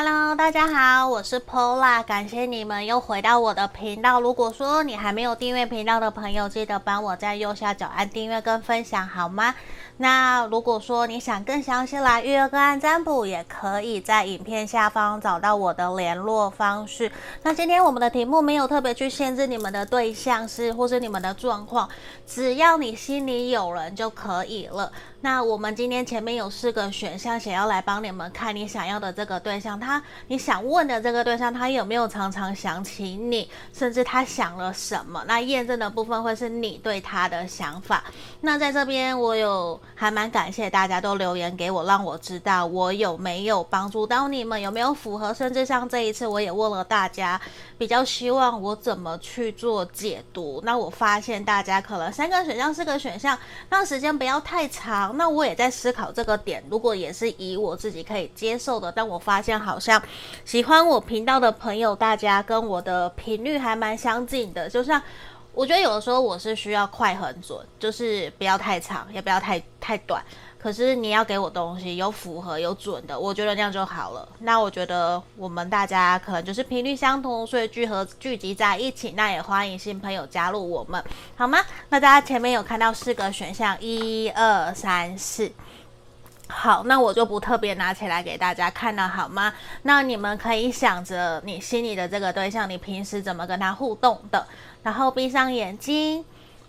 哈喽。大家好，我是 Paula，感谢你们又回到我的频道。如果说你还没有订阅频道的朋友，记得帮我在右下角按订阅跟分享，好吗？那如果说你想更详细来预约个案占卜，也可以在影片下方找到我的联络方式。那今天我们的题目没有特别去限制你们的对象是或是你们的状况，只要你心里有人就可以了。那我们今天前面有四个选项，想要来帮你们看你想要的这个对象，他你想问的这个对象，他有没有常常想起你，甚至他想了什么？那验证的部分会是你对他的想法。那在这边我有还蛮感谢大家都留言给我，让我知道我有没有帮助到你们，有没有符合，甚至像这一次我也问了大家，比较希望我怎么去做解读。那我发现大家可能三个选项、四个选项，那时间不要太长。那我也在思考这个点，如果也是以我自己可以接受的，但我发现好像喜欢我频道的朋友，大家跟我的频率还蛮相近的。就像我觉得有的时候我是需要快很准，就是不要太长，也不要太太短。可是你要给我东西有符合有准的，我觉得那样就好了。那我觉得我们大家可能就是频率相同，所以聚合聚集在一起。那也欢迎新朋友加入我们，好吗？那大家前面有看到四个选项，一二三四。好，那我就不特别拿起来给大家看了，好吗？那你们可以想着你心里的这个对象，你平时怎么跟他互动的，然后闭上眼睛，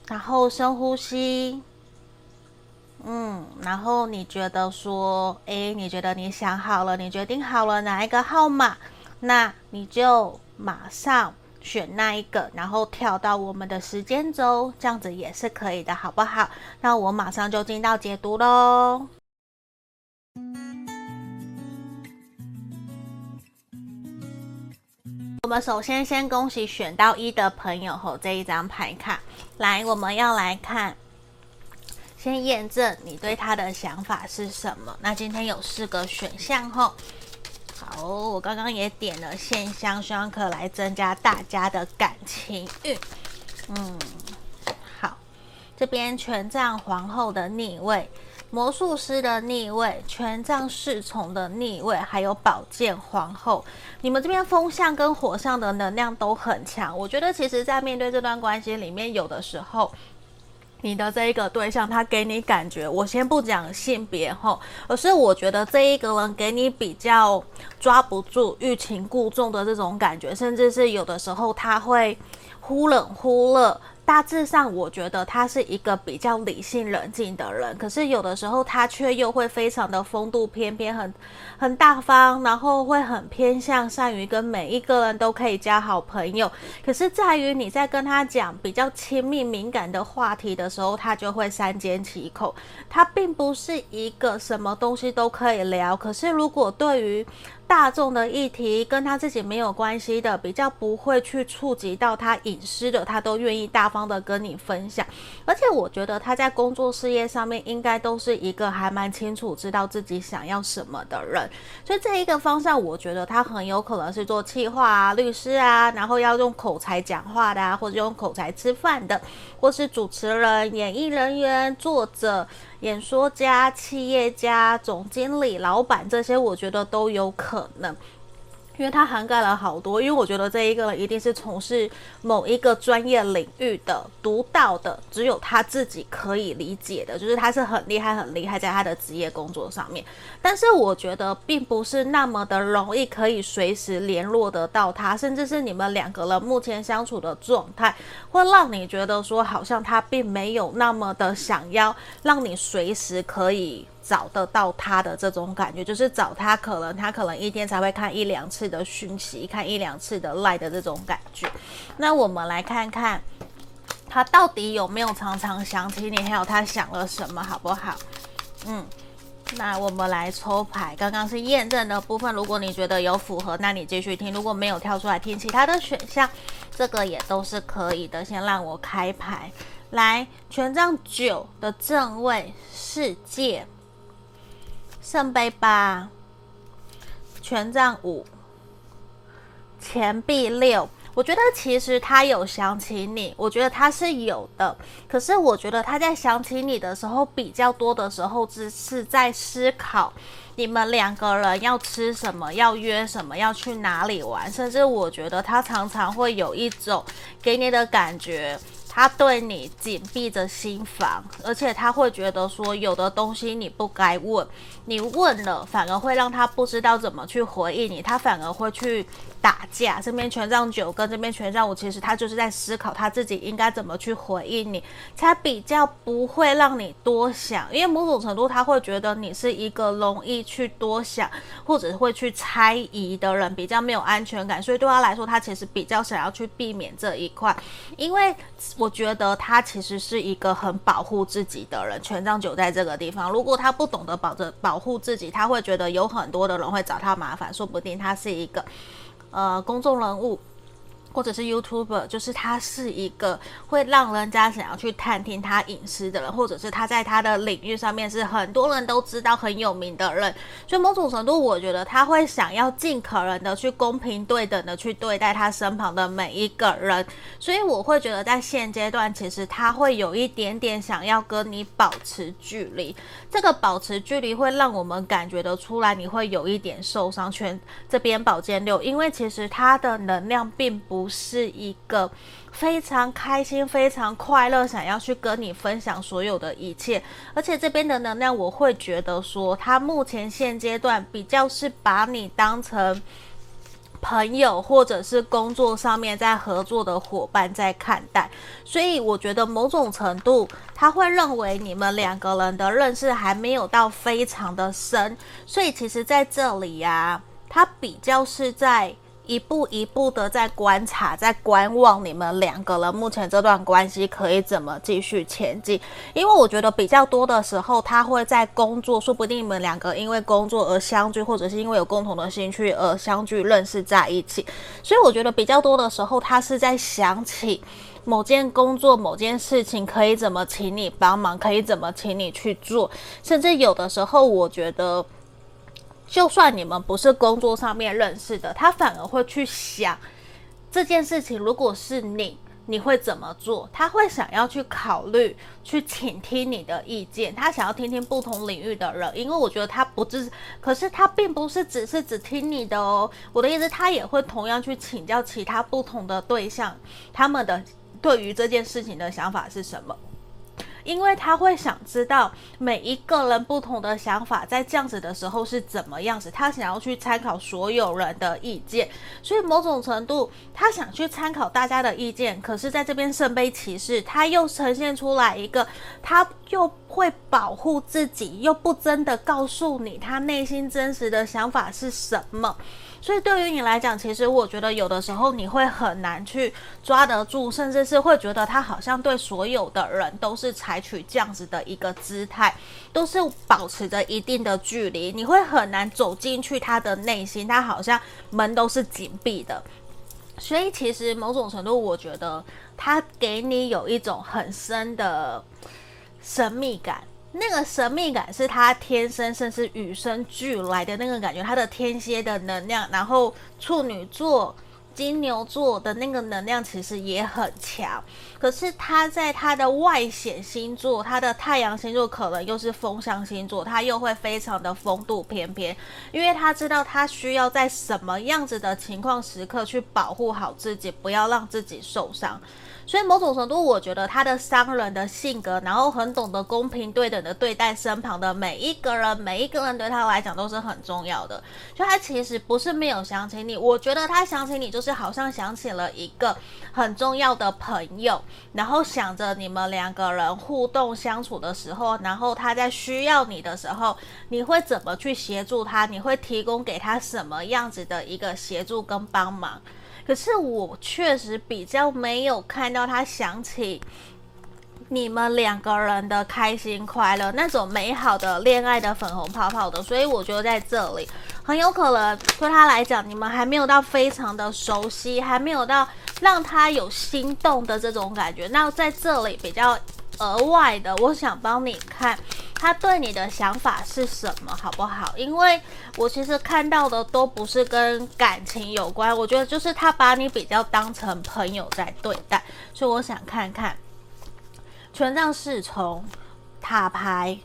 然后深呼吸。嗯，然后你觉得说，诶，你觉得你想好了，你决定好了哪一个号码，那你就马上选那一个，然后跳到我们的时间轴，这样子也是可以的，好不好？那我马上就进到解读喽。我们首先先恭喜选到一的朋友吼，这一张牌卡，来，我们要来看。先验证你对他的想法是什么？那今天有四个选项吼。好，我刚刚也点了线香，希望可来增加大家的感情运。嗯，好，这边权杖皇后的逆位，魔术师的逆位，权杖侍从的逆位，还有宝剑皇后。你们这边风象跟火象的能量都很强。我觉得其实，在面对这段关系里面，有的时候。你的这一个对象，他给你感觉，我先不讲性别吼，而是我觉得这一个人给你比较抓不住、欲擒故纵的这种感觉，甚至是有的时候他会忽冷忽热。大致上，我觉得他是一个比较理性冷静的人，可是有的时候他却又会非常的风度翩翩，很很大方，然后会很偏向善于跟每一个人都可以交好朋友。可是在于你在跟他讲比较亲密敏感的话题的时候，他就会三缄其口。他并不是一个什么东西都可以聊，可是如果对于大众的议题跟他自己没有关系的，比较不会去触及到他隐私的，他都愿意大方的跟你分享。而且我觉得他在工作事业上面应该都是一个还蛮清楚知道自己想要什么的人。所以这一个方向，我觉得他很有可能是做企划啊、律师啊，然后要用口才讲话的啊，或者用口才吃饭的，或是主持人、演艺人员、作者。演说家、企业家、总经理、老板，这些我觉得都有可能。因为他涵盖了好多，因为我觉得这一个人一定是从事某一个专业领域的、独到的，只有他自己可以理解的，就是他是很厉害、很厉害在他的职业工作上面。但是我觉得并不是那么的容易可以随时联络得到他，甚至是你们两个人目前相处的状态，会让你觉得说好像他并没有那么的想要让你随时可以。找得到他的这种感觉，就是找他，可能他可能一天才会看一两次的讯息，看一两次的赖的这种感觉。那我们来看看他到底有没有常常想起你，还有他想了什么，好不好？嗯，那我们来抽牌，刚刚是验证的部分。如果你觉得有符合，那你继续听；如果没有跳出来听其他的选项，这个也都是可以的。先让我开牌，来，权杖九的正位，世界。圣杯八，权杖五，钱币六。我觉得其实他有想起你，我觉得他是有的。可是我觉得他在想起你的时候，比较多的时候只是在思考你们两个人要吃什么，要约什么，要去哪里玩。甚至我觉得他常常会有一种给你的感觉。他对你紧闭着心房，而且他会觉得说，有的东西你不该问，你问了反而会让他不知道怎么去回应你，他反而会去打架。这边权杖九跟这边权杖五，其实他就是在思考他自己应该怎么去回应你，才比较不会让你多想。因为某种程度他会觉得你是一个容易去多想，或者会去猜疑的人，比较没有安全感，所以对他来说，他其实比较想要去避免这一块，因为。我觉得他其实是一个很保护自己的人，权杖九在这个地方，如果他不懂得保着保保护自己，他会觉得有很多的人会找他麻烦，说不定他是一个呃公众人物。或者是 YouTuber，就是他是一个会让人家想要去探听他隐私的人，或者是他在他的领域上面是很多人都知道很有名的人，所以某种程度，我觉得他会想要尽可能的去公平对等的去对待他身旁的每一个人，所以我会觉得在现阶段，其实他会有一点点想要跟你保持距离，这个保持距离会让我们感觉得出来，你会有一点受伤。圈这边宝剑六，因为其实他的能量并不。不是一个非常开心、非常快乐，想要去跟你分享所有的一切。而且这边的能量，我会觉得说，他目前现阶段比较是把你当成朋友，或者是工作上面在合作的伙伴在看待。所以我觉得某种程度，他会认为你们两个人的认识还没有到非常的深。所以其实在这里呀、他比较是在。一步一步的在观察，在观望你们两个人目前这段关系可以怎么继续前进。因为我觉得比较多的时候，他会在工作，说不定你们两个因为工作而相聚，或者是因为有共同的兴趣而相聚认识在一起。所以我觉得比较多的时候，他是在想起某件工作、某件事情可以怎么请你帮忙，可以怎么请你去做。甚至有的时候，我觉得。就算你们不是工作上面认识的，他反而会去想这件事情，如果是你，你会怎么做？他会想要去考虑，去倾听你的意见，他想要听听不同领域的人，因为我觉得他不是，可是他并不是只是只听你的哦。我的意思，他也会同样去请教其他不同的对象，他们的对于这件事情的想法是什么。因为他会想知道每一个人不同的想法，在这样子的时候是怎么样子，他想要去参考所有人的意见，所以某种程度他想去参考大家的意见。可是，在这边圣杯骑士，他又呈现出来一个，他又会保护自己，又不真的告诉你他内心真实的想法是什么。所以对于你来讲，其实我觉得有的时候你会很难去抓得住，甚至是会觉得他好像对所有的人都是采取这样子的一个姿态，都是保持着一定的距离，你会很难走进去他的内心，他好像门都是紧闭的。所以其实某种程度，我觉得他给你有一种很深的神秘感。那个神秘感是他天生，甚至与生俱来的那个感觉，他的天蝎的能量，然后处女座、金牛座的那个能量其实也很强。可是他在他的外显星座，他的太阳星座可能又是风象星座，他又会非常的风度翩翩，因为他知道他需要在什么样子的情况时刻去保护好自己，不要让自己受伤。所以某种程度，我觉得他的商人的性格，然后很懂得公平对等的对待身旁的每一个人，每一个人对他来讲都是很重要的。就他其实不是没有想起你，我觉得他想起你，就是好像想起了一个很重要的朋友，然后想着你们两个人互动相处的时候，然后他在需要你的时候，你会怎么去协助他？你会提供给他什么样子的一个协助跟帮忙？可是我确实比较没有看到他想起你们两个人的开心快乐，那种美好的恋爱的粉红泡泡的，所以我觉得在这里很有可能对他来讲，你们还没有到非常的熟悉，还没有到让他有心动的这种感觉。那在这里比较额外的，我想帮你看。他对你的想法是什么，好不好？因为我其实看到的都不是跟感情有关，我觉得就是他把你比较当成朋友在对待，所以我想看看权杖侍从、塔牌、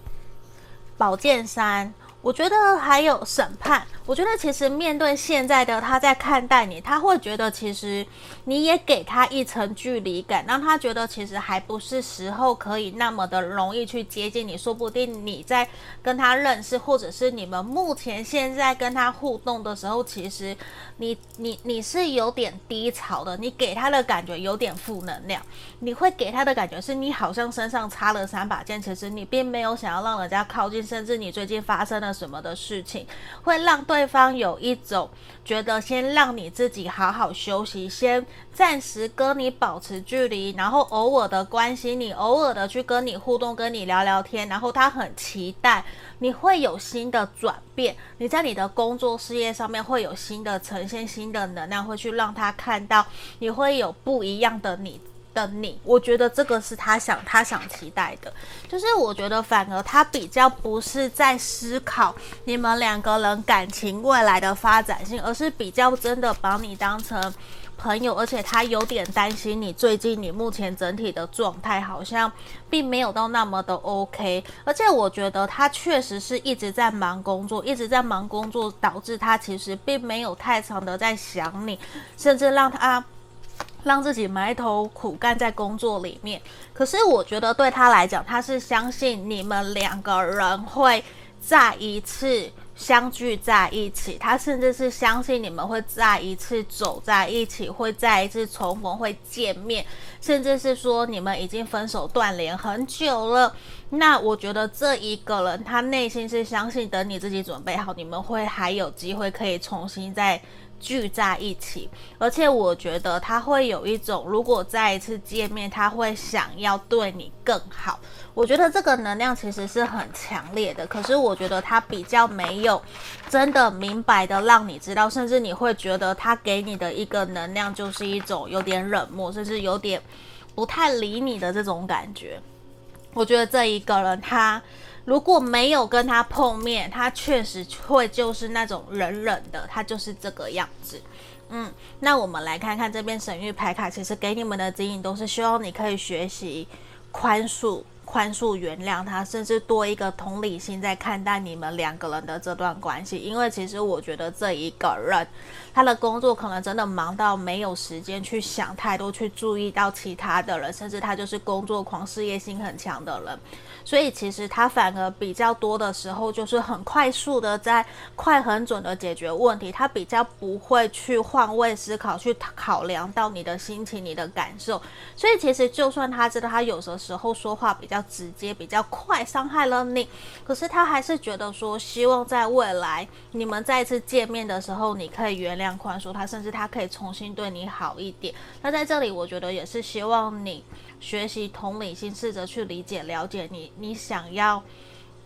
宝剑三。我觉得还有审判。我觉得其实面对现在的他在看待你，他会觉得其实你也给他一层距离感，让他觉得其实还不是时候可以那么的容易去接近你。说不定你在跟他认识，或者是你们目前现在跟他互动的时候，其实你你你是有点低潮的，你给他的感觉有点负能量。你会给他的感觉是你好像身上插了三把剑，其实你并没有想要让人家靠近，甚至你最近发生的。什么的事情会让对方有一种觉得先让你自己好好休息，先暂时跟你保持距离，然后偶尔的关心你，偶尔的去跟你互动，跟你聊聊天，然后他很期待你会有新的转变，你在你的工作事业上面会有新的呈现，新的能量会去让他看到你会有不一样的你。的你，我觉得这个是他想他想期待的，就是我觉得反而他比较不是在思考你们两个人感情未来的发展性，而是比较真的把你当成朋友，而且他有点担心你最近你目前整体的状态好像并没有到那么的 OK，而且我觉得他确实是一直在忙工作，一直在忙工作，导致他其实并没有太长的在想你，甚至让他。让自己埋头苦干在工作里面，可是我觉得对他来讲，他是相信你们两个人会再一次相聚在一起，他甚至是相信你们会再一次走在一起，会再一次重逢，会见面，甚至是说你们已经分手断联很久了。那我觉得这一个人，他内心是相信，等你自己准备好，你们会还有机会可以重新再。聚在一起，而且我觉得他会有一种，如果再一次见面，他会想要对你更好。我觉得这个能量其实是很强烈的，可是我觉得他比较没有真的明白的让你知道，甚至你会觉得他给你的一个能量就是一种有点冷漠，甚至有点不太理你的这种感觉。我觉得这一个人他。如果没有跟他碰面，他确实会就是那种冷冷的，他就是这个样子。嗯，那我们来看看这边神域牌卡，其实给你们的指引都是希望你可以学习宽恕。宽恕、原谅他，甚至多一个同理心在看待你们两个人的这段关系。因为其实我觉得这一个人，他的工作可能真的忙到没有时间去想太多，去注意到其他的人，甚至他就是工作狂、事业心很强的人。所以其实他反而比较多的时候，就是很快速的在快很准的解决问题。他比较不会去换位思考，去考量到你的心情、你的感受。所以其实就算他知道他有的时候说话比较。直接，比较快，伤害了你。可是他还是觉得说，希望在未来你们再次见面的时候，你可以原谅、宽恕他，甚至他可以重新对你好一点。那在这里，我觉得也是希望你学习同理心，试着去理解、了解你，你想要。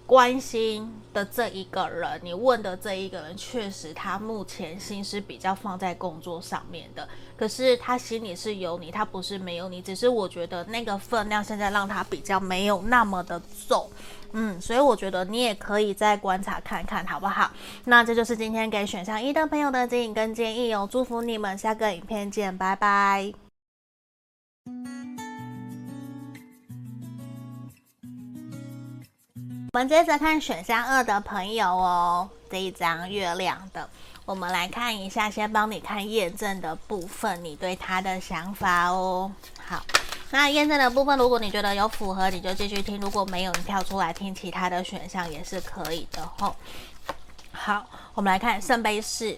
关心的这一个人，你问的这一个人，确实他目前心是比较放在工作上面的，可是他心里是有你，他不是没有你，只是我觉得那个分量现在让他比较没有那么的重，嗯，所以我觉得你也可以再观察看看，好不好？那这就是今天给选项一的朋友的指引跟建议哦，祝福你们，下个影片见，拜拜。我们接着看选项二的朋友哦，这一张月亮的，我们来看一下，先帮你看验证的部分，你对他的想法哦。好，那验证的部分，如果你觉得有符合，你就继续听；如果没有，你跳出来听其他的选项也是可以的吼。好，我们来看圣杯四。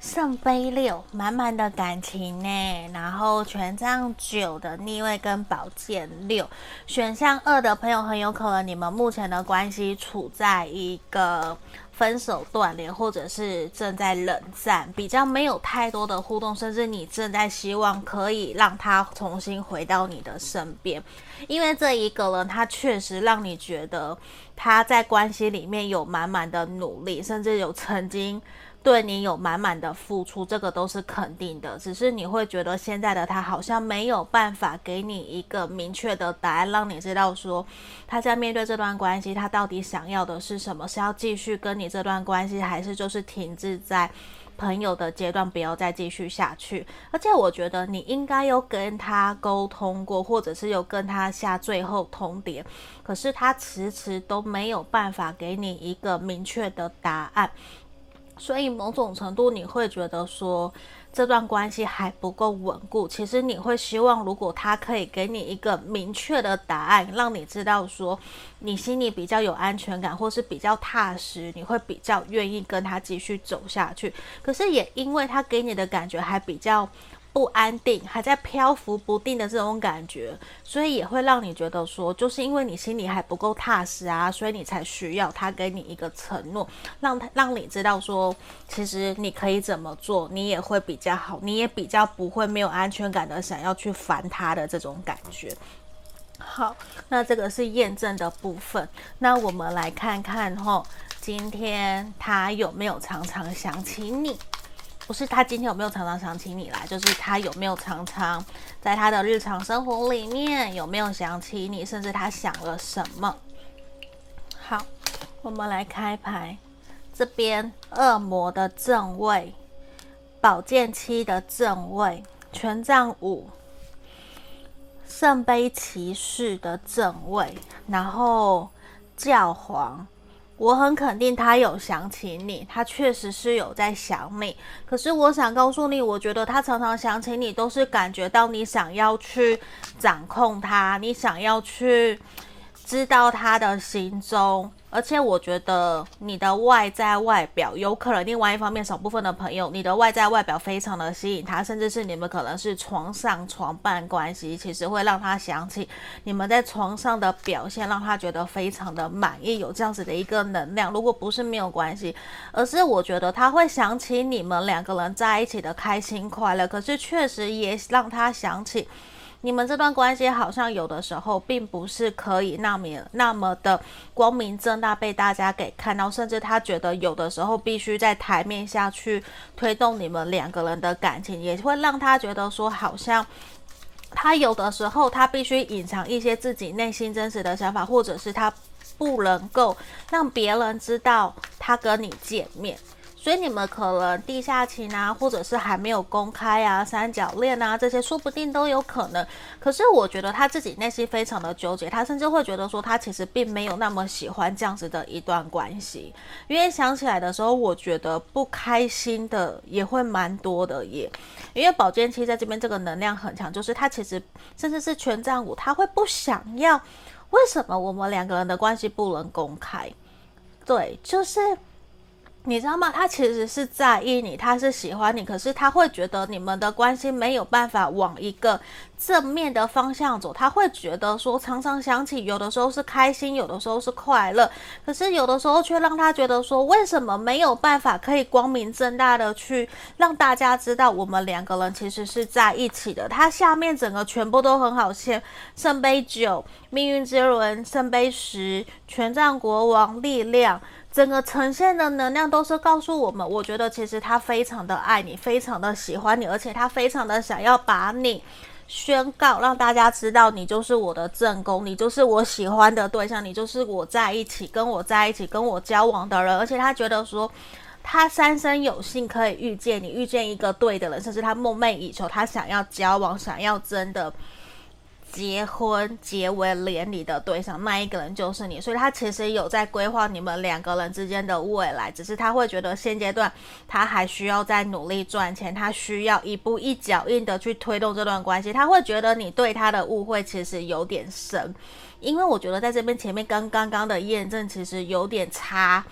圣杯六，满满的感情呢，然后权杖九的逆位跟宝剑六，选项二的朋友很有可能你们目前的关系处在一个分手断联，或者是正在冷战，比较没有太多的互动，甚至你正在希望可以让他重新回到你的身边，因为这一个人他确实让你觉得他在关系里面有满满的努力，甚至有曾经。对你有满满的付出，这个都是肯定的。只是你会觉得现在的他好像没有办法给你一个明确的答案，让你知道说他在面对这段关系，他到底想要的是什么？是要继续跟你这段关系，还是就是停滞在朋友的阶段，不要再继续下去？而且我觉得你应该有跟他沟通过，或者是有跟他下最后通牒，可是他迟迟都没有办法给你一个明确的答案。所以某种程度你会觉得说这段关系还不够稳固。其实你会希望，如果他可以给你一个明确的答案，让你知道说你心里比较有安全感，或是比较踏实，你会比较愿意跟他继续走下去。可是也因为他给你的感觉还比较。不安定，还在漂浮不定的这种感觉，所以也会让你觉得说，就是因为你心里还不够踏实啊，所以你才需要他给你一个承诺，让他让你知道说，其实你可以怎么做，你也会比较好，你也比较不会没有安全感的想要去烦他的这种感觉。好，那这个是验证的部分，那我们来看看齁，今天他有没有常常想起你？不是他今天有没有常常想起你来，就是他有没有常常在他的日常生活里面有没有想起你，甚至他想了什么。好，我们来开牌，这边恶魔的正位，宝剑七的正位，权杖五，圣杯骑士的正位，然后教皇。我很肯定他有想起你，他确实是有在想你。可是我想告诉你，我觉得他常常想起你，都是感觉到你想要去掌控他，你想要去知道他的行踪。而且我觉得你的外在外表有可能，另外一方面，少部分的朋友，你的外在外表非常的吸引他，甚至是你们可能是床上床伴关系，其实会让他想起你们在床上的表现，让他觉得非常的满意，有这样子的一个能量。如果不是没有关系，而是我觉得他会想起你们两个人在一起的开心快乐，可是确实也让他想起。你们这段关系好像有的时候并不是可以那么那么的光明正大被大家给看到，甚至他觉得有的时候必须在台面下去推动你们两个人的感情，也会让他觉得说好像他有的时候他必须隐藏一些自己内心真实的想法，或者是他不能够让别人知道他跟你见面。所以你们可能地下情啊，或者是还没有公开啊，三角恋啊，这些说不定都有可能。可是我觉得他自己内心非常的纠结，他甚至会觉得说，他其实并没有那么喜欢这样子的一段关系。因为想起来的时候，我觉得不开心的也会蛮多的耶。因为宝剑七在这边这个能量很强，就是他其实甚至是权杖五，他会不想要。为什么我们两个人的关系不能公开？对，就是。你知道吗？他其实是在意你，他是喜欢你，可是他会觉得你们的关系没有办法往一个正面的方向走。他会觉得说，常常想起，有的时候是开心，有的时候是快乐，可是有的时候却让他觉得说，为什么没有办法可以光明正大的去让大家知道我们两个人其实是在一起的。他下面整个全部都很好，像圣杯九、命运之轮、圣杯十、权杖国王、力量。整个呈现的能量都是告诉我们，我觉得其实他非常的爱你，非常的喜欢你，而且他非常的想要把你宣告，让大家知道你就是我的正宫，你就是我喜欢的对象，你就是我在一起，跟我在一起，跟我交往的人，而且他觉得说，他三生有幸可以遇见你，遇见一个对的人，甚至他梦寐以求，他想要交往，想要真的。结婚结为连理的对象，那一个人就是你，所以他其实有在规划你们两个人之间的未来，只是他会觉得现阶段他还需要再努力赚钱，他需要一步一脚印的去推动这段关系，他会觉得你对他的误会其实有点深，因为我觉得在这边前面跟刚刚的验证其实有点差。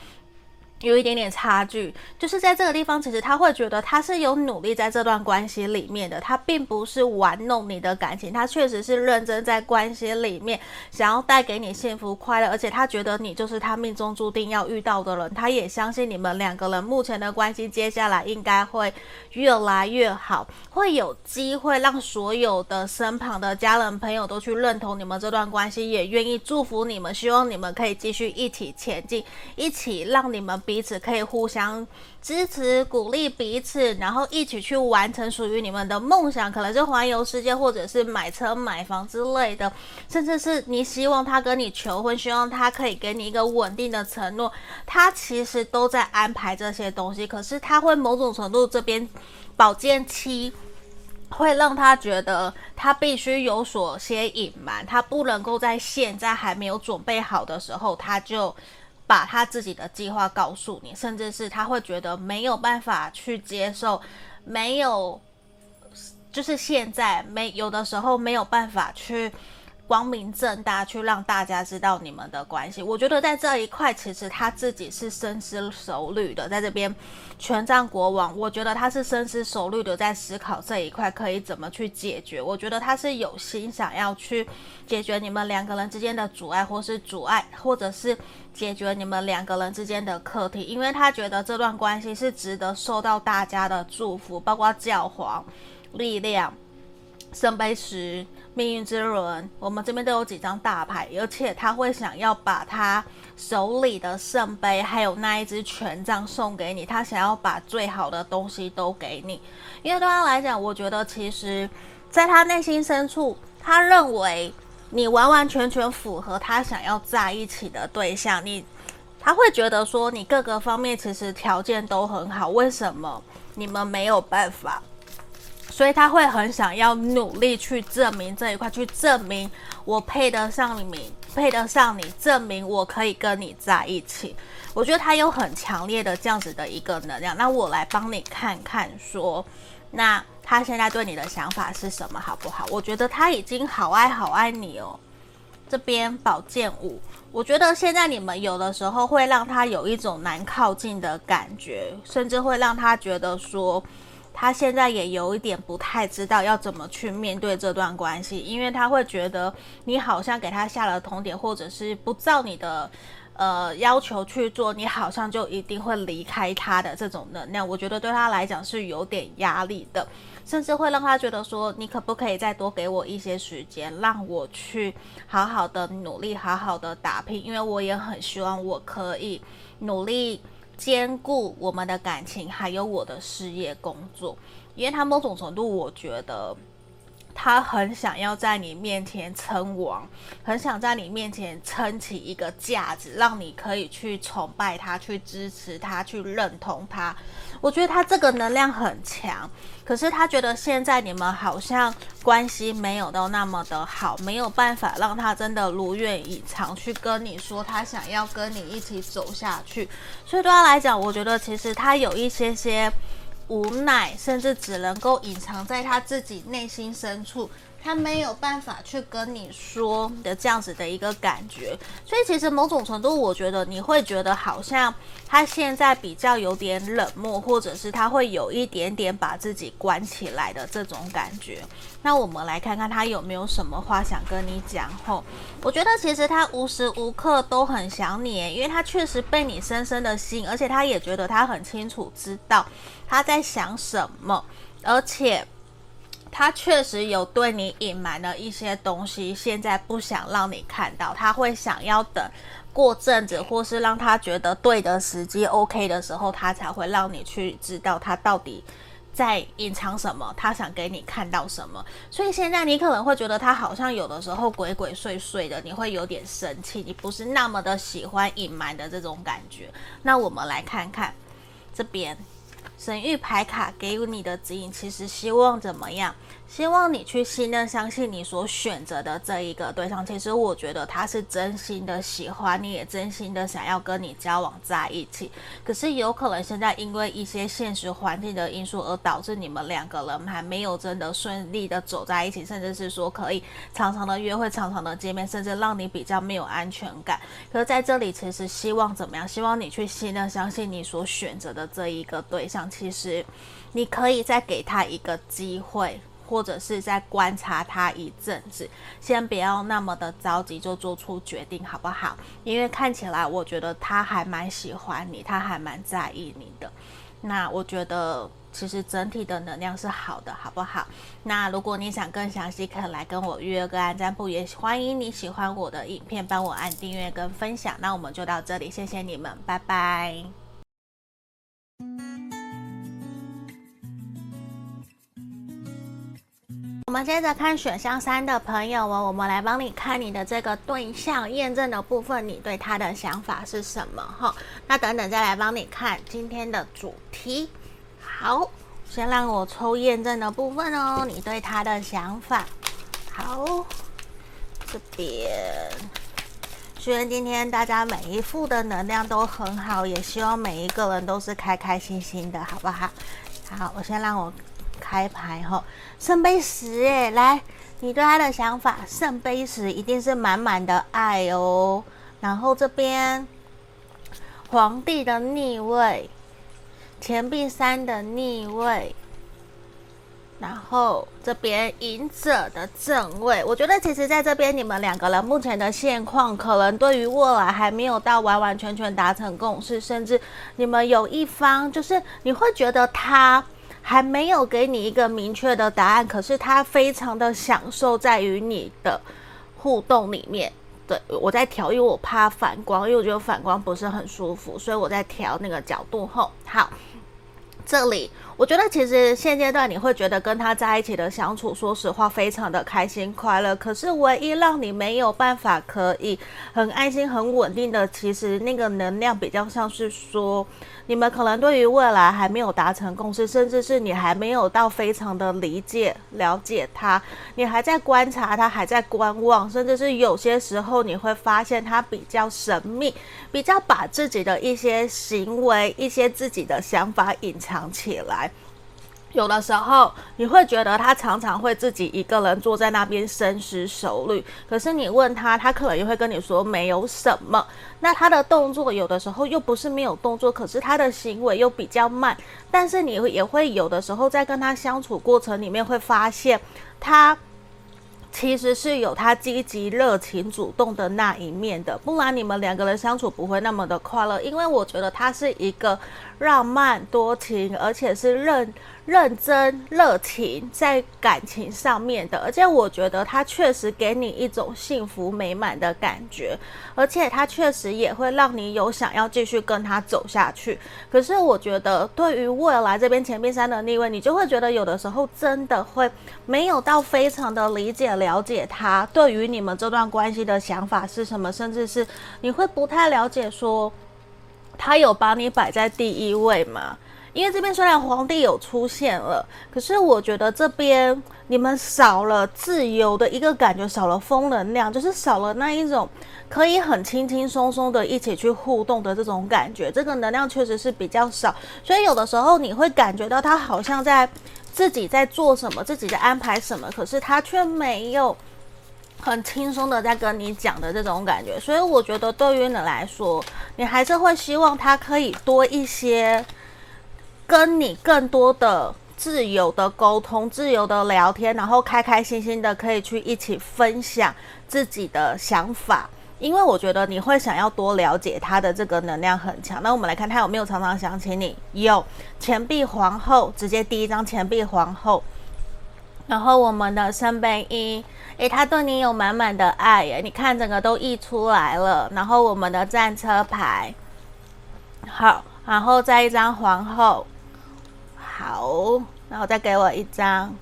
有一点点差距，就是在这个地方，其实他会觉得他是有努力在这段关系里面的，他并不是玩弄你的感情，他确实是认真在关系里面想要带给你幸福快乐，而且他觉得你就是他命中注定要遇到的人，他也相信你们两个人目前的关系接下来应该会越来越好，会有机会让所有的身旁的家人朋友都去认同你们这段关系，也愿意祝福你们，希望你们可以继续一起前进，一起让你们。彼此可以互相支持、鼓励彼此，然后一起去完成属于你们的梦想，可能是环游世界，或者是买车、买房之类的，甚至是你希望他跟你求婚，希望他可以给你一个稳定的承诺，他其实都在安排这些东西。可是他会某种程度这边保健期。会让他觉得他必须有所些隐瞒，他不能够在现在还没有准备好的时候，他就把他自己的计划告诉你，甚至是他会觉得没有办法去接受，没有，就是现在没有的时候没有办法去。光明正大去让大家知道你们的关系，我觉得在这一块，其实他自己是深思熟虑的。在这边，权杖国王，我觉得他是深思熟虑的，在思考这一块可以怎么去解决。我觉得他是有心想要去解决你们两个人之间的阻碍，或是阻碍，或者是解决你们两个人之间的课题，因为他觉得这段关系是值得受到大家的祝福，包括教皇、力量、圣杯十。命运之轮，我们这边都有几张大牌，而且他会想要把他手里的圣杯，还有那一支权杖送给你，他想要把最好的东西都给你。因为对他来讲，我觉得其实在他内心深处，他认为你完完全全符合他想要在一起的对象。你他会觉得说，你各个方面其实条件都很好，为什么你们没有办法？所以他会很想要努力去证明这一块，去证明我配得上你，配得上你，证明我可以跟你在一起。我觉得他有很强烈的这样子的一个能量。那我来帮你看看说，说那他现在对你的想法是什么，好不好？我觉得他已经好爱好爱你哦。这边宝剑五，我觉得现在你们有的时候会让他有一种难靠近的感觉，甚至会让他觉得说。他现在也有一点不太知道要怎么去面对这段关系，因为他会觉得你好像给他下了通牒，或者是不照你的呃要求去做，你好像就一定会离开他的这种能量。我觉得对他来讲是有点压力的，甚至会让他觉得说，你可不可以再多给我一些时间，让我去好好的努力，好好的打拼，因为我也很希望我可以努力。兼顾我们的感情，还有我的事业工作，因为他某种程度，我觉得他很想要在你面前称王，很想在你面前撑起一个架子，让你可以去崇拜他，去支持他，去认同他。我觉得他这个能量很强。可是他觉得现在你们好像关系没有到那么的好，没有办法让他真的如愿以偿去跟你说他想要跟你一起走下去。所以对他来讲，我觉得其实他有一些些无奈，甚至只能够隐藏在他自己内心深处。他没有办法去跟你说的这样子的一个感觉，所以其实某种程度，我觉得你会觉得好像他现在比较有点冷漠，或者是他会有一点点把自己关起来的这种感觉。那我们来看看他有没有什么话想跟你讲。吼，我觉得其实他无时无刻都很想你，因为他确实被你深深的吸引，而且他也觉得他很清楚知道他在想什么，而且。他确实有对你隐瞒了一些东西，现在不想让你看到。他会想要等过阵子，或是让他觉得对的时机 OK 的时候，他才会让你去知道他到底在隐藏什么，他想给你看到什么。所以现在你可能会觉得他好像有的时候鬼鬼祟祟的，你会有点生气，你不是那么的喜欢隐瞒的这种感觉。那我们来看看这边。神谕牌卡给予你的指引，其实希望怎么样？希望你去信任、相信你所选择的这一个对象。其实我觉得他是真心的喜欢你，也真心的想要跟你交往在一起。可是有可能现在因为一些现实环境的因素，而导致你们两个人还没有真的顺利的走在一起，甚至是说可以常常的约会、常常的见面，甚至让你比较没有安全感。可是在这里，其实希望怎么样？希望你去信任、相信你所选择的这一个对象。其实，你可以再给他一个机会，或者是再观察他一阵子，先不要那么的着急就做出决定，好不好？因为看起来，我觉得他还蛮喜欢你，他还蛮在意你的。那我觉得，其实整体的能量是好的，好不好？那如果你想更详细，可以来跟我预约个案占卜，也欢迎你喜欢我的影片，帮我按订阅跟分享。那我们就到这里，谢谢你们，拜拜。我们接着看选项三的朋友哦，我们来帮你看你的这个对象验证的部分，你对他的想法是什么？哈，那等等再来帮你看今天的主题。好，先让我抽验证的部分哦，你对他的想法。好，这边，希望今天大家每一副的能量都很好，也希望每一个人都是开开心心的，好不好？好，我先让我。开牌后，圣杯十哎，来，你对他的想法，圣杯十一定是满满的爱哦。然后这边皇帝的逆位，钱币三的逆位，然后这边隐者的正位。我觉得其实在这边你们两个人目前的现况，可能对于未来还没有到完完全全达成共识，甚至你们有一方就是你会觉得他。还没有给你一个明确的答案，可是他非常的享受在与你的互动里面。对，我在调，因为我怕反光，因为我觉得反光不是很舒服，所以我在调那个角度后。好，这里我觉得其实现阶段你会觉得跟他在一起的相处，说实话非常的开心快乐。可是唯一让你没有办法可以很安心、很稳定的，其实那个能量比较像是说。你们可能对于未来还没有达成共识，甚至是你还没有到非常的理解、了解他，你还在观察他，还在观望，甚至是有些时候你会发现他比较神秘，比较把自己的一些行为、一些自己的想法隐藏起来。有的时候你会觉得他常常会自己一个人坐在那边深思熟虑，可是你问他，他可能又会跟你说没有什么。那他的动作有的时候又不是没有动作，可是他的行为又比较慢。但是你也会有的时候在跟他相处过程里面会发现他。其实是有他积极、热情、主动的那一面的，不然你们两个人相处不会那么的快乐。因为我觉得他是一个浪漫多情，而且是认认真、热情在感情上面的，而且我觉得他确实给你一种幸福美满的感觉，而且他确实也会让你有想要继续跟他走下去。可是我觉得对于未来这边前面三的逆位，你就会觉得有的时候真的会没有到非常的理解。了解他对于你们这段关系的想法是什么，甚至是你会不太了解，说他有把你摆在第一位吗？因为这边虽然皇帝有出现了，可是我觉得这边你们少了自由的一个感觉，少了风能量，就是少了那一种可以很轻轻松松的一起去互动的这种感觉，这个能量确实是比较少，所以有的时候你会感觉到他好像在。自己在做什么，自己在安排什么，可是他却没有很轻松的在跟你讲的这种感觉，所以我觉得对于你来说，你还是会希望他可以多一些跟你更多的自由的沟通、自由的聊天，然后开开心心的可以去一起分享自己的想法。因为我觉得你会想要多了解他的这个能量很强。那我们来看他有没有常常想起你？有，钱币皇后，直接第一张钱币皇后。然后我们的圣杯一，诶，他对你有满满的爱耶，你看整个都溢出来了。然后我们的战车牌，好，然后再一张皇后，好，然后再给我一张，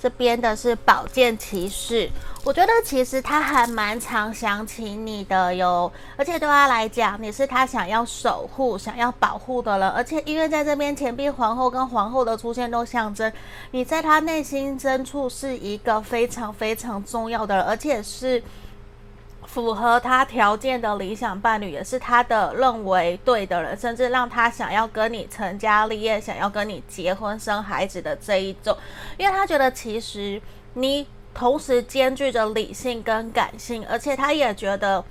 这边的是宝剑骑士。我觉得其实他还蛮常想起你的哟，而且对他来讲，你是他想要守护、想要保护的人。而且因为在这边钱币皇后跟皇后的出现都象征你在他内心深处是一个非常非常重要的人，而且是符合他条件的理想伴侣，也是他的认为对的人，甚至让他想要跟你成家立业、想要跟你结婚生孩子的这一种，因为他觉得其实你。同时兼具着理性跟感性，而且他也觉得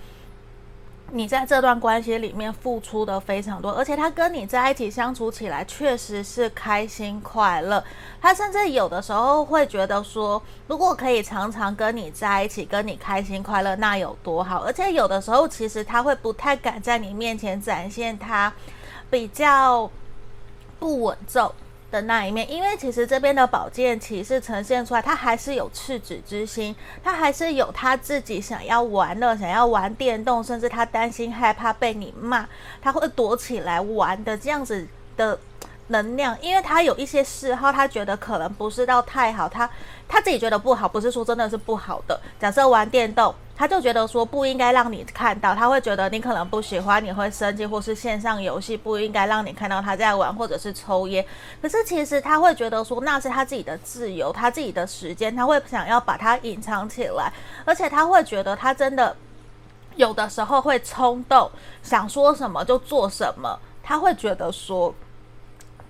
你在这段关系里面付出的非常多，而且他跟你在一起相处起来确实是开心快乐。他甚至有的时候会觉得说，如果可以常常跟你在一起，跟你开心快乐，那有多好。而且有的时候其实他会不太敢在你面前展现他比较不稳重的那一面，因为其实这边的宝剑骑士呈现出来，他还是有赤子之心，他还是有他自己想要玩的、想要玩电动，甚至他担心害怕被你骂，他会躲起来玩的这样子的能量，因为他有一些嗜好，他觉得可能不是到太好，他他自己觉得不好，不是说真的是不好的。假设玩电动，他就觉得说不应该让你看到，他会觉得你可能不喜欢，你会生气，或是线上游戏不应该让你看到他在玩，或者是抽烟。可是其实他会觉得说那是他自己的自由，他自己的时间，他会想要把它隐藏起来，而且他会觉得他真的有的时候会冲动，想说什么就做什么，他会觉得说。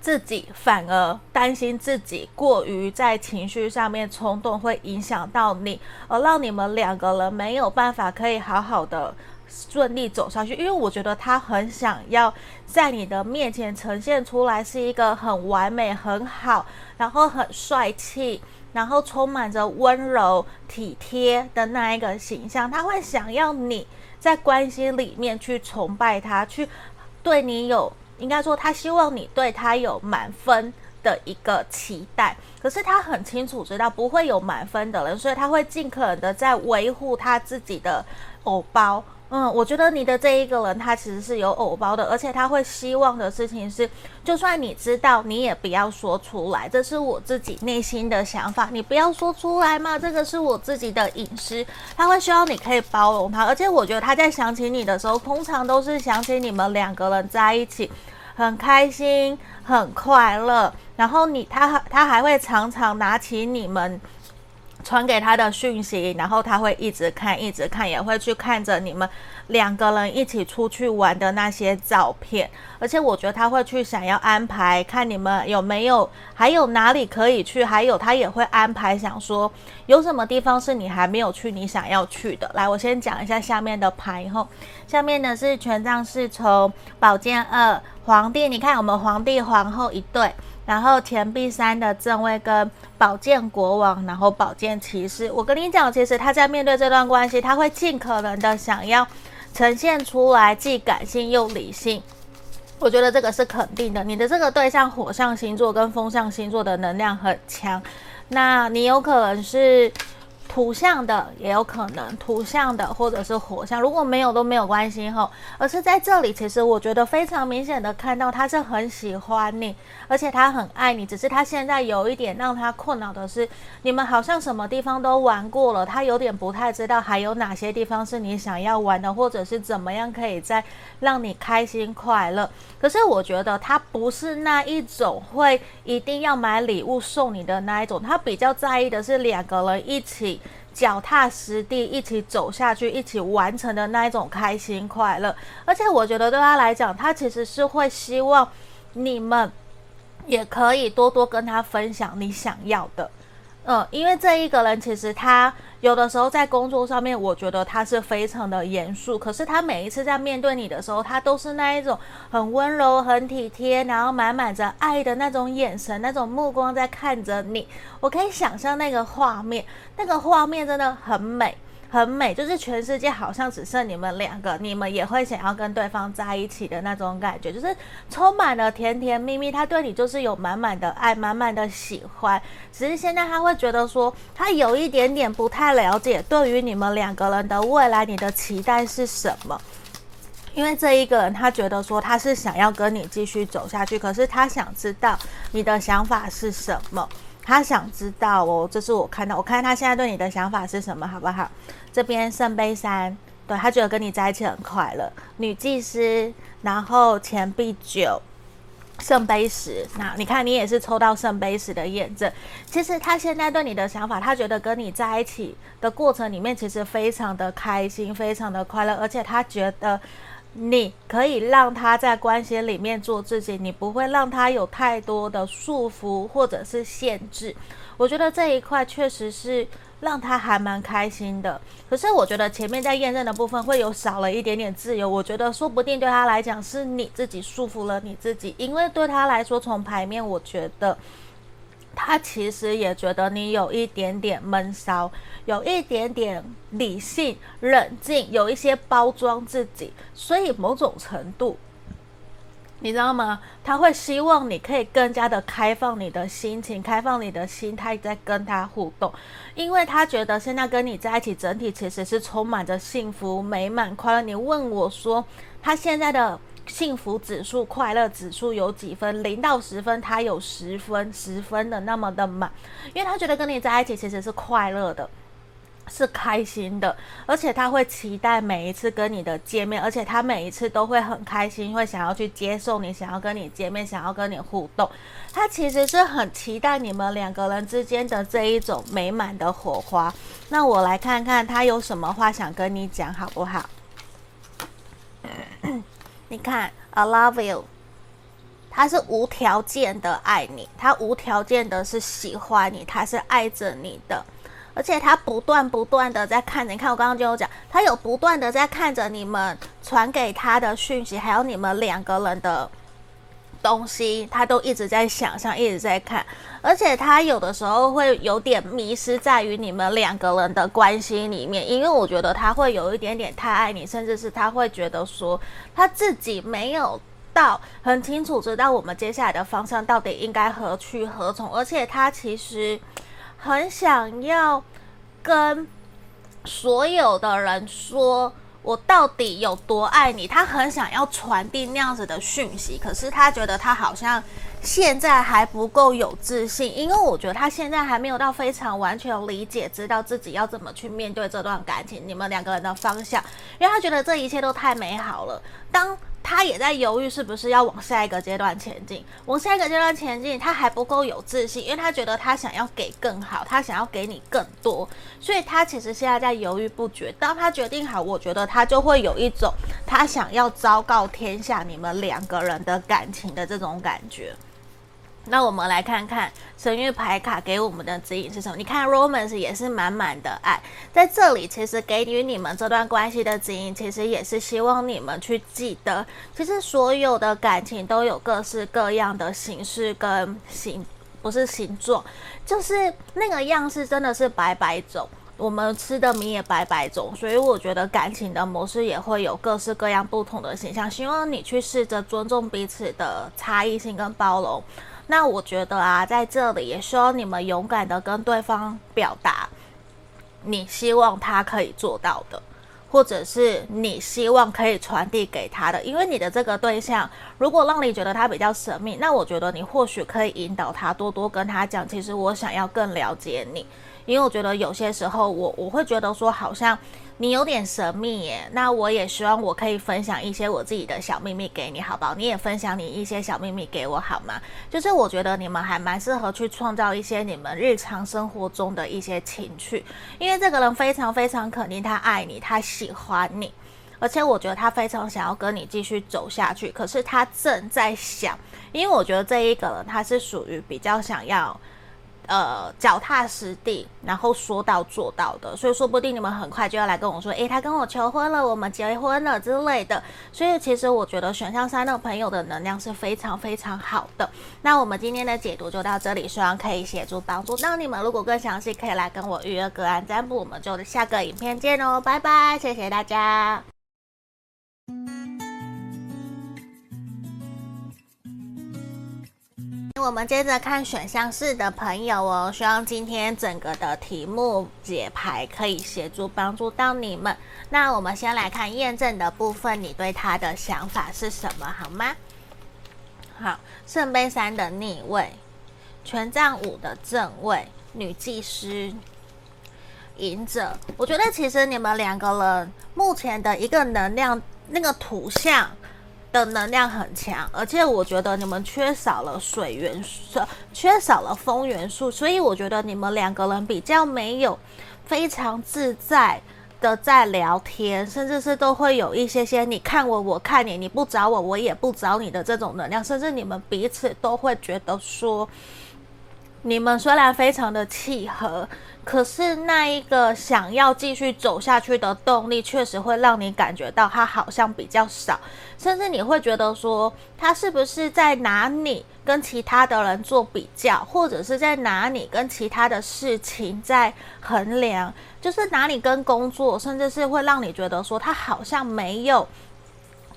自己反而担心自己过于在情绪上面冲动，会影响到你，而让你们两个人没有办法可以好好的顺利走下去。因为我觉得他很想要在你的面前呈现出来是一个很完美、很好，然后很帅气，然后充满着温柔体贴的那一个形象。他会想要你在关系里面去崇拜他，去对你有。应该说，他希望你对他有满分的一个期待，可是他很清楚知道不会有满分的人，所以他会尽可能的在维护他自己的偶包。嗯，我觉得你的这一个人，他其实是有偶包的，而且他会希望的事情是，就算你知道，你也不要说出来，这是我自己内心的想法，你不要说出来嘛，这个是我自己的隐私。他会希望你可以包容他，而且我觉得他在想起你的时候，通常都是想起你们两个人在一起很开心、很快乐，然后你他他还会常常拿起你们。传给他的讯息，然后他会一直看，一直看，也会去看着你们两个人一起出去玩的那些照片。而且我觉得他会去想要安排，看你们有没有，还有哪里可以去，还有他也会安排，想说有什么地方是你还没有去，你想要去的。来，我先讲一下下面的牌后，下面呢是权杖侍从、宝剑二、皇帝。你看我们皇帝皇后一对。然后钱币三的正位跟宝剑国王，然后宝剑骑士。我跟你讲，其实他在面对这段关系，他会尽可能的想要呈现出来，既感性又理性。我觉得这个是肯定的。你的这个对象火象星座跟风象星座的能量很强，那你有可能是。土象的也有可能，土象的或者是火象，如果没有都没有关系吼。而是在这里，其实我觉得非常明显的看到他是很喜欢你，而且他很爱你。只是他现在有一点让他困扰的是，你们好像什么地方都玩过了，他有点不太知道还有哪些地方是你想要玩的，或者是怎么样可以再让你开心快乐。可是我觉得他不是那一种会一定要买礼物送你的那一种，他比较在意的是两个人一起。脚踏实地一起走下去，一起完成的那一种开心快乐，而且我觉得对他来讲，他其实是会希望你们也可以多多跟他分享你想要的。嗯，因为这一个人其实他有的时候在工作上面，我觉得他是非常的严肃。可是他每一次在面对你的时候，他都是那一种很温柔、很体贴，然后满满着爱的那种眼神、那种目光在看着你。我可以想象那个画面，那个画面真的很美。很美，就是全世界好像只剩你们两个，你们也会想要跟对方在一起的那种感觉，就是充满了甜甜蜜蜜。他对你就是有满满的爱，满满的喜欢。只是现在他会觉得说，他有一点点不太了解，对于你们两个人的未来，你的期待是什么？因为这一个人他觉得说他是想要跟你继续走下去，可是他想知道你的想法是什么。他想知道哦，这是我看到，我看他现在对你的想法是什么，好不好？这边圣杯三，对，他觉得跟你在一起很快乐。女祭司，然后钱币九，圣杯十，那你看你也是抽到圣杯十的验证。其实他现在对你的想法，他觉得跟你在一起的过程里面，其实非常的开心，非常的快乐，而且他觉得。你可以让他在关系里面做自己，你不会让他有太多的束缚或者是限制。我觉得这一块确实是让他还蛮开心的。可是我觉得前面在验证的部分会有少了一点点自由。我觉得说不定对他来讲是你自己束缚了你自己，因为对他来说从牌面我觉得。他其实也觉得你有一点点闷骚，有一点点理性、冷静，有一些包装自己，所以某种程度，你知道吗？他会希望你可以更加的开放你的心情，开放你的心态，在跟他互动，因为他觉得现在跟你在一起，整体其实是充满着幸福、美满、快乐。你问我说，他现在的。幸福指数、快乐指数有几分？零到十分，他有十分，十分的那么的满，因为他觉得跟你在一起其实是快乐的。是开心的，而且他会期待每一次跟你的见面，而且他每一次都会很开心，会想要去接受你，想要跟你见面，想要跟你互动。他其实是很期待你们两个人之间的这一种美满的火花。那我来看看他有什么话想跟你讲，好不好？你看，I love you，他是无条件的爱你，他无条件的是喜欢你，他是爱着你的。而且他不断不断的在看着，你看我刚刚就有讲，他有不断的在看着你们传给他的讯息，还有你们两个人的东西，他都一直在想象，一直在看。而且他有的时候会有点迷失在于你们两个人的关系里面，因为我觉得他会有一点点太爱你，甚至是他会觉得说他自己没有到很清楚知道我们接下来的方向到底应该何去何从，而且他其实。很想要跟所有的人说，我到底有多爱你。他很想要传递那样子的讯息，可是他觉得他好像现在还不够有自信，因为我觉得他现在还没有到非常完全理解，知道自己要怎么去面对这段感情，你们两个人的方向，因为他觉得这一切都太美好了。当他也在犹豫是不是要往下一个阶段前进，往下一个阶段前进，他还不够有自信，因为他觉得他想要给更好，他想要给你更多，所以他其实现在在犹豫不决。当他决定好，我觉得他就会有一种他想要昭告天下你们两个人的感情的这种感觉。那我们来看看神谕牌卡给我们的指引是什么？你看，Romance 也是满满的爱，在这里其实给予你们这段关系的指引，其实也是希望你们去记得，其实所有的感情都有各式各样的形式跟形，不是形状，就是那个样式真的是百百种，我们吃的米也百百种，所以我觉得感情的模式也会有各式各样不同的形象，希望你去试着尊重彼此的差异性跟包容。那我觉得啊，在这里也希望你们勇敢的跟对方表达，你希望他可以做到的，或者是你希望可以传递给他的。因为你的这个对象，如果让你觉得他比较神秘，那我觉得你或许可以引导他，多多跟他讲，其实我想要更了解你。因为我觉得有些时候我，我会觉得说，好像。你有点神秘耶，那我也希望我可以分享一些我自己的小秘密给你，好不好？你也分享你一些小秘密给我，好吗？就是我觉得你们还蛮适合去创造一些你们日常生活中的一些情趣，因为这个人非常非常肯定他爱你，他喜欢你，而且我觉得他非常想要跟你继续走下去。可是他正在想，因为我觉得这一个人他是属于比较想要。呃，脚踏实地，然后说到做到的，所以说不定你们很快就要来跟我说，诶，他跟我求婚了，我们结婚了之类的。所以其实我觉得选项三的朋友的能量是非常非常好的。那我们今天的解读就到这里，希望可以协助帮助到你们。如果更详细，可以来跟我预约个案占卜。我们就下个影片见哦，拜拜，谢谢大家。我们接着看选项四的朋友哦，希望今天整个的题目解牌可以协助帮助到你们。那我们先来看验证的部分，你对他的想法是什么，好吗？好，圣杯三的逆位，权杖五的正位，女祭司，隐者。我觉得其实你们两个人目前的一个能量，那个图像。的能量很强，而且我觉得你们缺少了水元素，缺少了风元素，所以我觉得你们两个人比较没有非常自在的在聊天，甚至是都会有一些些你看我，我看你，你不找我，我也不找你的这种能量，甚至你们彼此都会觉得说，你们虽然非常的契合。可是那一个想要继续走下去的动力，确实会让你感觉到他好像比较少，甚至你会觉得说，他是不是在拿你跟其他的人做比较，或者是在拿你跟其他的事情在衡量，就是拿你跟工作，甚至是会让你觉得说，他好像没有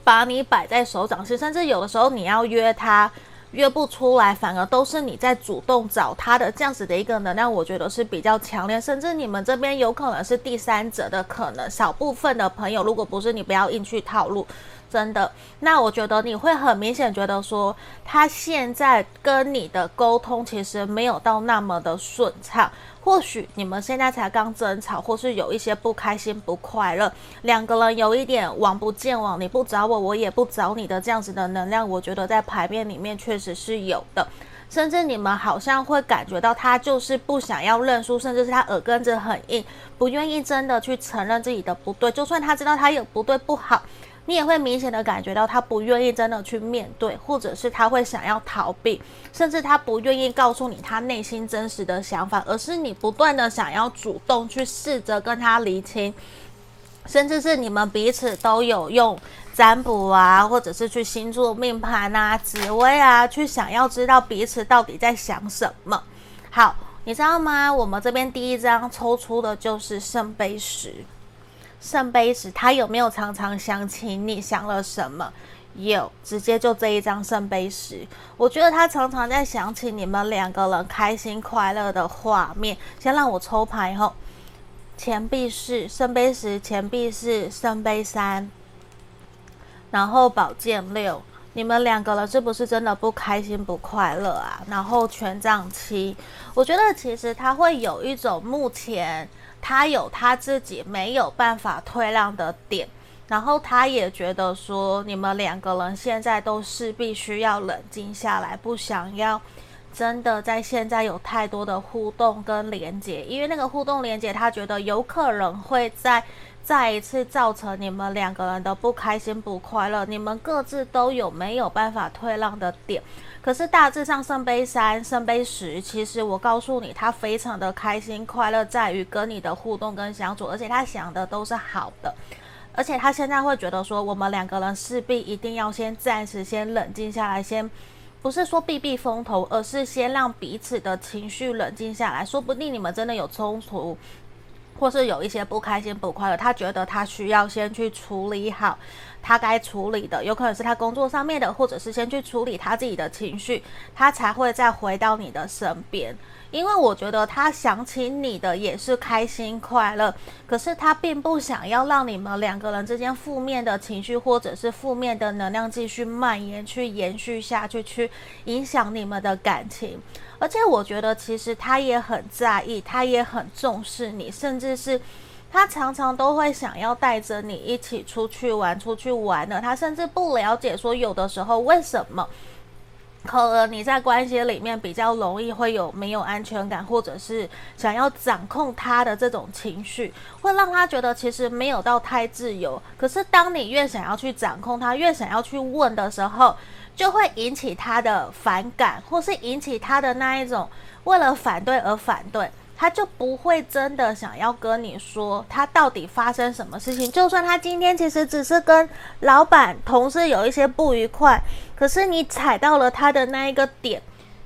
把你摆在手掌心，甚至有的时候你要约他。约不出来，反而都是你在主动找他的这样子的一个能量，我觉得是比较强烈，甚至你们这边有可能是第三者的可能，少部分的朋友，如果不是你，不要硬去套路。真的。那我觉得你会很明显觉得说，他现在跟你的沟通其实没有到那么的顺畅。或许你们现在才刚争吵，或是有一些不开心、不快乐，两个人有一点王不见王，你不找我，我也不找你的这样子的能量，我觉得在牌面里面确实是有的。甚至你们好像会感觉到他就是不想要认输，甚至是他耳根子很硬，不愿意真的去承认自己的不对。就算他知道他有不对不好，你也会明显的感觉到他不愿意真的去面对，或者是他会想要逃避，甚至他不愿意告诉你他内心真实的想法，而是你不断的想要主动去试着跟他厘清，甚至是你们彼此都有用。占卜啊，或者是去星座命盘啊、紫微啊，去想要知道彼此到底在想什么。好，你知道吗？我们这边第一张抽出的就是圣杯十。圣杯十，他有没有常常想起你想了什么？有，直接就这一张圣杯十。我觉得他常常在想起你们两个人开心快乐的画面。先让我抽牌后，钱币四，圣杯十，钱币四，圣杯三。然后宝剑六，你们两个人是不是真的不开心不快乐啊？然后权杖七，我觉得其实他会有一种目前他有他自己没有办法退让的点，然后他也觉得说你们两个人现在都是必须要冷静下来，不想要真的在现在有太多的互动跟连接，因为那个互动连接他觉得有可能会在。再一次造成你们两个人的不开心不快乐，你们各自都有没有办法退让的点。可是大致上圣杯三、圣杯十，其实我告诉你，他非常的开心快乐，在于跟你的互动跟相处，而且他想的都是好的。而且他现在会觉得说，我们两个人势必一定要先暂时先冷静下来，先不是说避避风头，而是先让彼此的情绪冷静下来。说不定你们真的有冲突。或是有一些不开心、不快乐，他觉得他需要先去处理好他该处理的，有可能是他工作上面的，或者是先去处理他自己的情绪，他才会再回到你的身边。因为我觉得他想起你的也是开心快乐，可是他并不想要让你们两个人之间负面的情绪或者是负面的能量继续蔓延、去延续下去，去影响你们的感情。而且我觉得其实他也很在意，他也很重视你，甚至是他常常都会想要带着你一起出去玩、出去玩的。他甚至不了解说有的时候为什么。可能你在关系里面比较容易会有没有安全感，或者是想要掌控他的这种情绪，会让他觉得其实没有到太自由。可是当你越想要去掌控他，越想要去问的时候，就会引起他的反感，或是引起他的那一种为了反对而反对。他就不会真的想要跟你说他到底发生什么事情。就算他今天其实只是跟老板、同事有一些不愉快，可是你踩到了他的那一个点，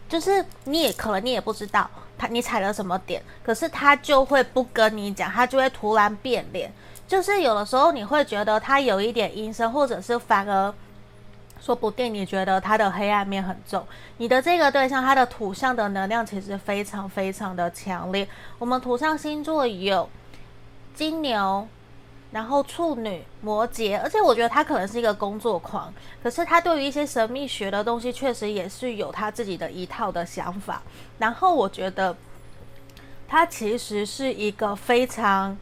就是你也可能你也不知道他你踩了什么点，可是他就会不跟你讲，他就会突然变脸。就是有的时候你会觉得他有一点阴森，或者是反而。说不定你觉得他的黑暗面很重，你的这个对象他的土象的能量其实非常非常的强烈。我们土象星座有金牛，然后处女、摩羯，而且我觉得他可能是一个工作狂，可是他对于一些神秘学的东西确实也是有他自己的一套的想法。然后我觉得他其实是一个非常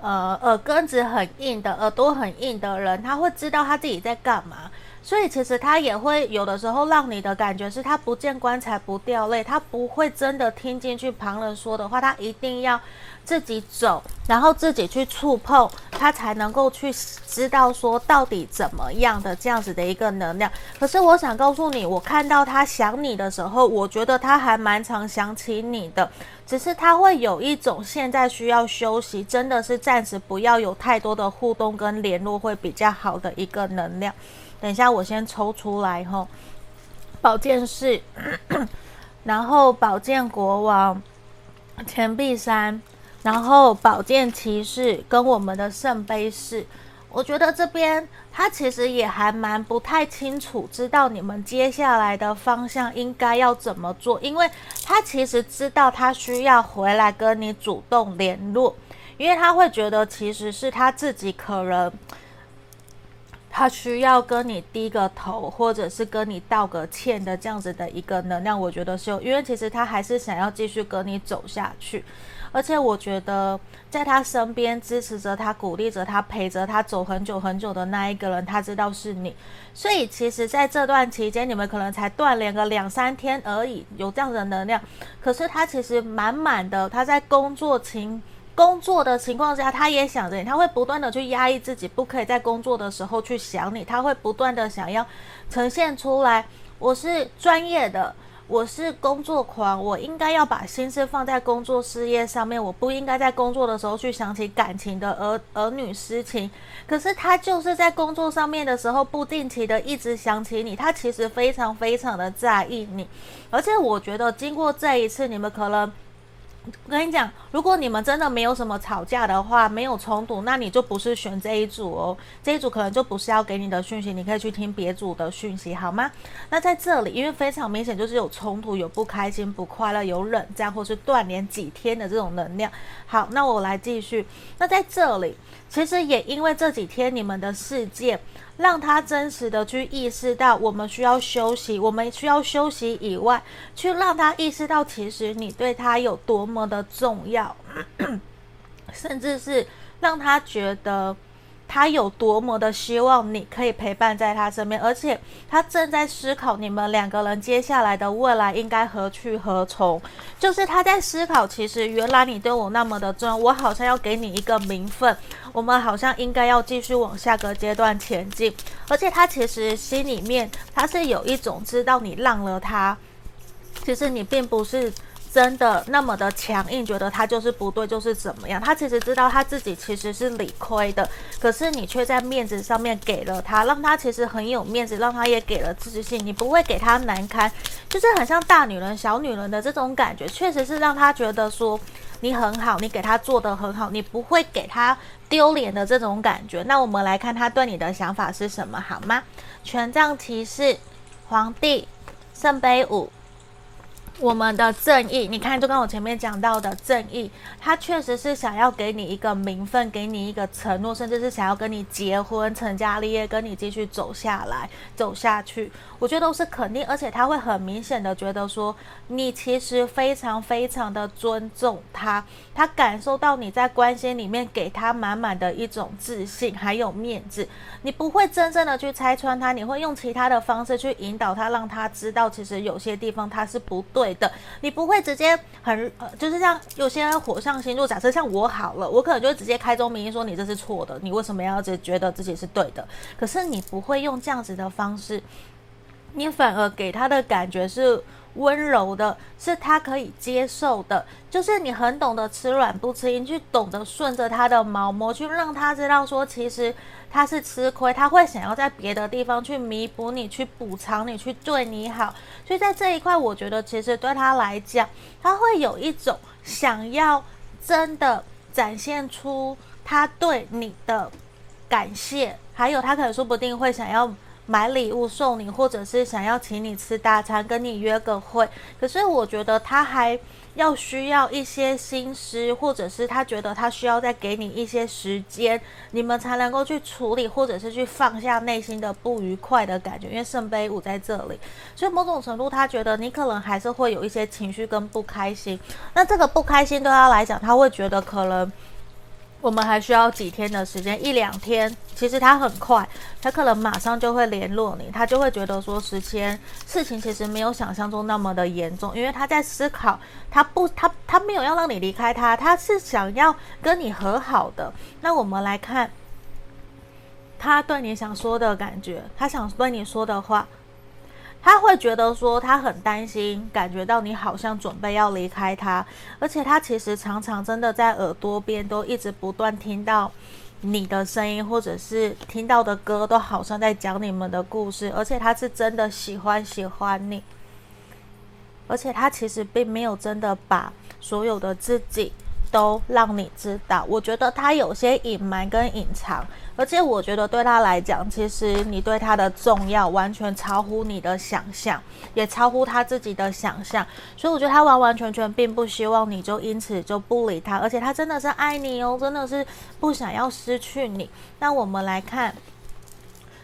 呃耳根子很硬的、耳朵很硬的人，他会知道他自己在干嘛。所以其实他也会有的时候让你的感觉是他不见棺材不掉泪，他不会真的听进去旁人说的话，他一定要自己走，然后自己去触碰，他才能够去知道说到底怎么样的这样子的一个能量。可是我想告诉你，我看到他想你的时候，我觉得他还蛮常想起你的，只是他会有一种现在需要休息，真的是暂时不要有太多的互动跟联络会比较好的一个能量。等一下，我先抽出来吼，宝剑四，然后宝剑国王，钱币三，然后宝剑骑士跟我们的圣杯四。我觉得这边他其实也还蛮不太清楚，知道你们接下来的方向应该要怎么做，因为他其实知道他需要回来跟你主动联络，因为他会觉得其实是他自己可能。他需要跟你低个头，或者是跟你道个歉的这样子的一个能量，我觉得是有，因为其实他还是想要继续跟你走下去，而且我觉得在他身边支持着他、鼓励着他、陪着他走很久很久的那一个人，他知道是你，所以其实在这段期间，你们可能才断联个两三天而已，有这样的能量，可是他其实满满的，他在工作情。工作的情况下，他也想着你，他会不断的去压抑自己，不可以在工作的时候去想你，他会不断的想要呈现出来，我是专业的，我是工作狂，我应该要把心思放在工作事业上面，我不应该在工作的时候去想起感情的儿儿女私情。可是他就是在工作上面的时候，不定期的一直想起你，他其实非常非常的在意你，而且我觉得经过这一次，你们可能。我跟你讲，如果你们真的没有什么吵架的话，没有冲突，那你就不是选这一组哦。这一组可能就不是要给你的讯息，你可以去听别组的讯息，好吗？那在这里，因为非常明显就是有冲突、有不开心、不快乐、有冷战或是断联几天的这种能量。好，那我来继续。那在这里，其实也因为这几天你们的事件。让他真实的去意识到，我们需要休息，我们需要休息以外，去让他意识到，其实你对他有多么的重要，甚至是让他觉得。他有多么的希望你可以陪伴在他身边，而且他正在思考你们两个人接下来的未来应该何去何从。就是他在思考，其实原来你对我那么的重要，我好像要给你一个名分，我们好像应该要继续往下个阶段前进。而且他其实心里面他是有一种知道你让了他，其实你并不是。真的那么的强硬，觉得他就是不对，就是怎么样？他其实知道他自己其实是理亏的，可是你却在面子上面给了他，让他其实很有面子，让他也给了自信。你不会给他难堪，就是很像大女人、小女人的这种感觉，确实是让他觉得说你很好，你给他做得很好，你不会给他丢脸的这种感觉。那我们来看他对你的想法是什么，好吗？权杖骑士、皇帝、圣杯五。我们的正义，你看，就跟我前面讲到的正义，他确实是想要给你一个名分，给你一个承诺，甚至是想要跟你结婚、成家立业，跟你继续走下来、走下去。我觉得都是肯定，而且他会很明显的觉得说，你其实非常非常的尊重他，他感受到你在关心里面给他满满的一种自信，还有面子。你不会真正的去拆穿他，你会用其他的方式去引导他，让他知道其实有些地方他是不对。对的，你不会直接很呃，就是像有些火象星座，假设像我好了，我可能就会直接开宗明义说你这是错的，你为什么要只觉得自己是对的？可是你不会用这样子的方式，你反而给他的感觉是。温柔的，是他可以接受的，就是你很懂得吃软不吃硬，去懂得顺着他的毛毛，去让他知道说，其实他是吃亏，他会想要在别的地方去弥补你，去补偿你，去对你好。所以在这一块，我觉得其实对他来讲，他会有一种想要真的展现出他对你的感谢，还有他可能说不定会想要。买礼物送你，或者是想要请你吃大餐，跟你约个会。可是我觉得他还要需要一些心思，或者是他觉得他需要再给你一些时间，你们才能够去处理，或者是去放下内心的不愉快的感觉。因为圣杯五在这里，所以某种程度他觉得你可能还是会有一些情绪跟不开心。那这个不开心对他来讲，他会觉得可能。我们还需要几天的时间，一两天。其实他很快，他可能马上就会联络你，他就会觉得说时间事情其实没有想象中那么的严重，因为他在思考，他不，他他没有要让你离开他，他是想要跟你和好的。那我们来看他对你想说的感觉，他想对你说的话。他会觉得说他很担心，感觉到你好像准备要离开他，而且他其实常常真的在耳朵边都一直不断听到你的声音，或者是听到的歌都好像在讲你们的故事，而且他是真的喜欢喜欢你，而且他其实并没有真的把所有的自己都让你知道，我觉得他有些隐瞒跟隐藏。而且我觉得对他来讲，其实你对他的重要完全超乎你的想象，也超乎他自己的想象。所以我觉得他完完全全并不希望你就因此就不理他，而且他真的是爱你哦，真的是不想要失去你。那我们来看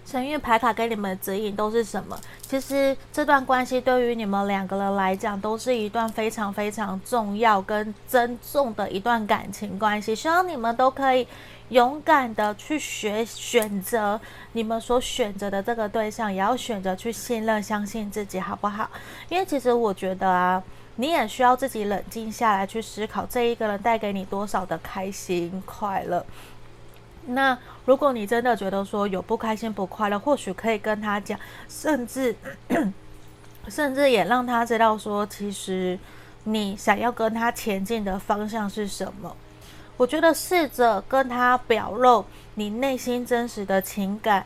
神諭牌卡给你们的指引都是什么？其实这段关系对于你们两个人来讲，都是一段非常非常重要跟珍重的一段感情关系。希望你们都可以勇敢的去学选择你们所选择的这个对象，也要选择去信任、相信自己，好不好？因为其实我觉得啊，你也需要自己冷静下来去思考，这一个人带给你多少的开心、快乐。那如果你真的觉得说有不开心、不快乐，或许可以跟他讲，甚至 甚至也让他知道说，其实你想要跟他前进的方向是什么。我觉得试着跟他表露你内心真实的情感，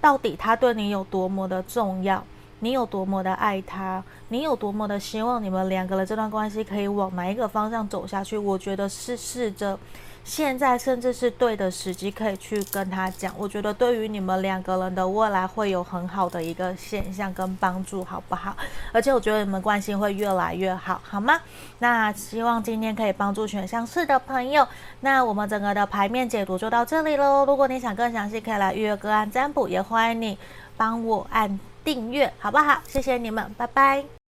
到底他对你有多么的重要，你有多么的爱他，你有多么的希望你们两个人这段关系可以往哪一个方向走下去。我觉得是试着。现在甚至是对的时机，可以去跟他讲。我觉得对于你们两个人的未来会有很好的一个现象跟帮助，好不好？而且我觉得你们关系会越来越好，好吗？那希望今天可以帮助选项四的朋友。那我们整个的牌面解读就到这里喽。如果你想更详细，可以来预约个案占卜，也欢迎你帮我按订阅，好不好？谢谢你们，拜拜。